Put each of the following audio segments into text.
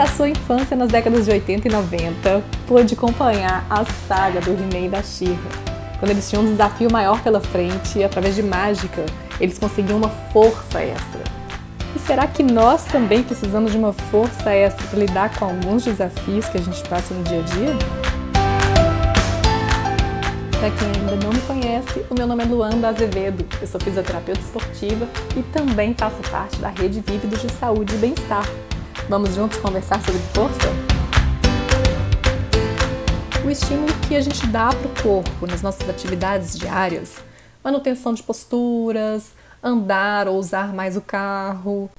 da sua infância nas décadas de 80 e 90, pôde acompanhar a saga do He-Man e da She-Ra. Quando eles tinham um desafio maior pela frente através de mágica, eles conseguiam uma força extra. E será que nós também precisamos de uma força extra para lidar com alguns desafios que a gente passa no dia a dia? Para quem ainda não me conhece, o meu nome é Luanda Azevedo. Eu sou fisioterapeuta esportiva e também faço parte da rede Vívidos de Saúde e Bem-Estar, Vamos juntos conversar sobre força? O estímulo que a gente dá para o corpo nas nossas atividades diárias, manutenção de posturas, andar ou usar mais o carro,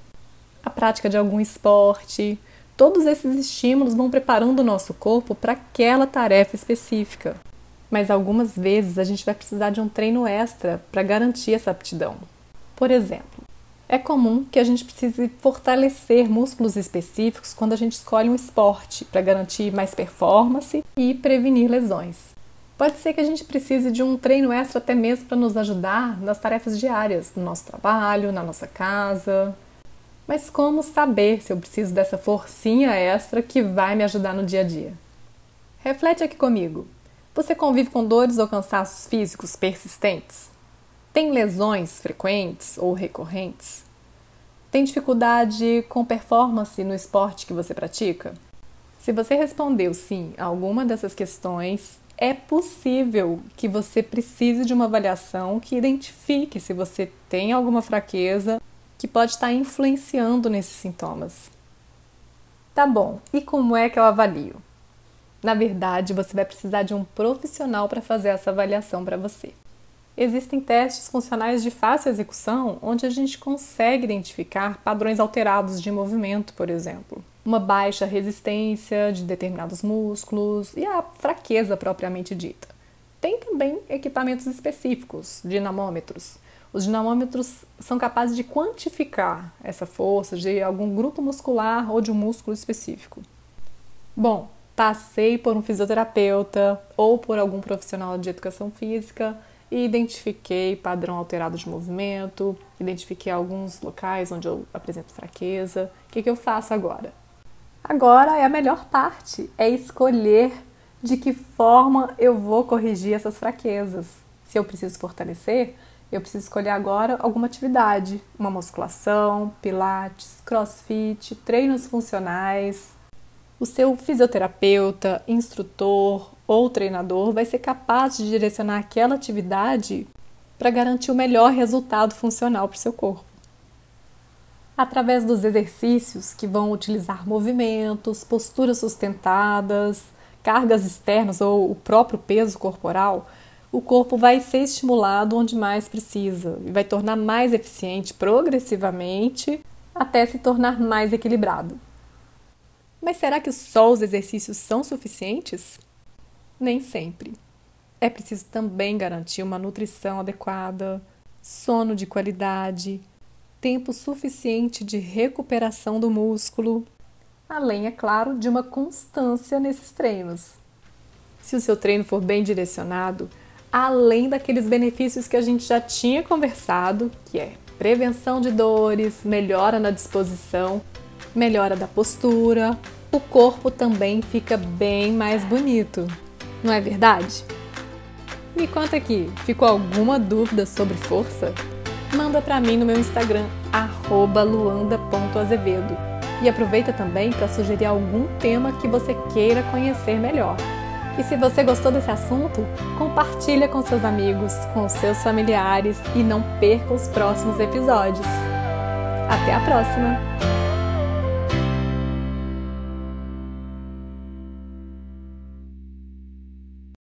a prática de algum esporte, todos esses estímulos vão preparando o nosso corpo para aquela tarefa específica. Mas algumas vezes a gente vai precisar de um treino extra para garantir essa aptidão. Por exemplo, é comum que a gente precise fortalecer músculos específicos quando a gente escolhe um esporte para garantir mais performance e prevenir lesões. Pode ser que a gente precise de um treino extra até mesmo para nos ajudar nas tarefas diárias, no nosso trabalho, na nossa casa. Mas como saber se eu preciso dessa forcinha extra que vai me ajudar no dia a dia? Reflete aqui comigo. Você convive com dores ou cansaços físicos persistentes? Tem lesões frequentes ou recorrentes? Tem dificuldade com performance no esporte que você pratica? Se você respondeu sim a alguma dessas questões, é possível que você precise de uma avaliação que identifique se você tem alguma fraqueza que pode estar influenciando nesses sintomas. Tá bom, e como é que eu avalio? Na verdade, você vai precisar de um profissional para fazer essa avaliação para você. Existem testes funcionais de fácil execução onde a gente consegue identificar padrões alterados de movimento, por exemplo, uma baixa resistência de determinados músculos e a fraqueza propriamente dita. Tem também equipamentos específicos, dinamômetros. Os dinamômetros são capazes de quantificar essa força de algum grupo muscular ou de um músculo específico. Bom, passei por um fisioterapeuta ou por algum profissional de educação física e identifiquei padrão alterado de movimento, identifiquei alguns locais onde eu apresento fraqueza. O que, que eu faço agora? Agora é a melhor parte, é escolher de que forma eu vou corrigir essas fraquezas. Se eu preciso fortalecer, eu preciso escolher agora alguma atividade, uma musculação, pilates, crossfit, treinos funcionais. O seu fisioterapeuta, instrutor ou treinador vai ser capaz de direcionar aquela atividade para garantir o melhor resultado funcional para o seu corpo. Através dos exercícios que vão utilizar movimentos, posturas sustentadas, cargas externas ou o próprio peso corporal, o corpo vai ser estimulado onde mais precisa e vai tornar mais eficiente progressivamente até se tornar mais equilibrado. Mas será que só os exercícios são suficientes? Nem sempre. É preciso também garantir uma nutrição adequada, sono de qualidade, tempo suficiente de recuperação do músculo, além, é claro, de uma constância nesses treinos. Se o seu treino for bem direcionado, além daqueles benefícios que a gente já tinha conversado, que é prevenção de dores, melhora na disposição, melhora da postura, o corpo também fica bem mais bonito não é verdade? Me conta aqui, ficou alguma dúvida sobre força? Manda para mim no meu Instagram, luanda.azevedo. E aproveita também para sugerir algum tema que você queira conhecer melhor. E se você gostou desse assunto, compartilha com seus amigos, com seus familiares e não perca os próximos episódios. Até a próxima!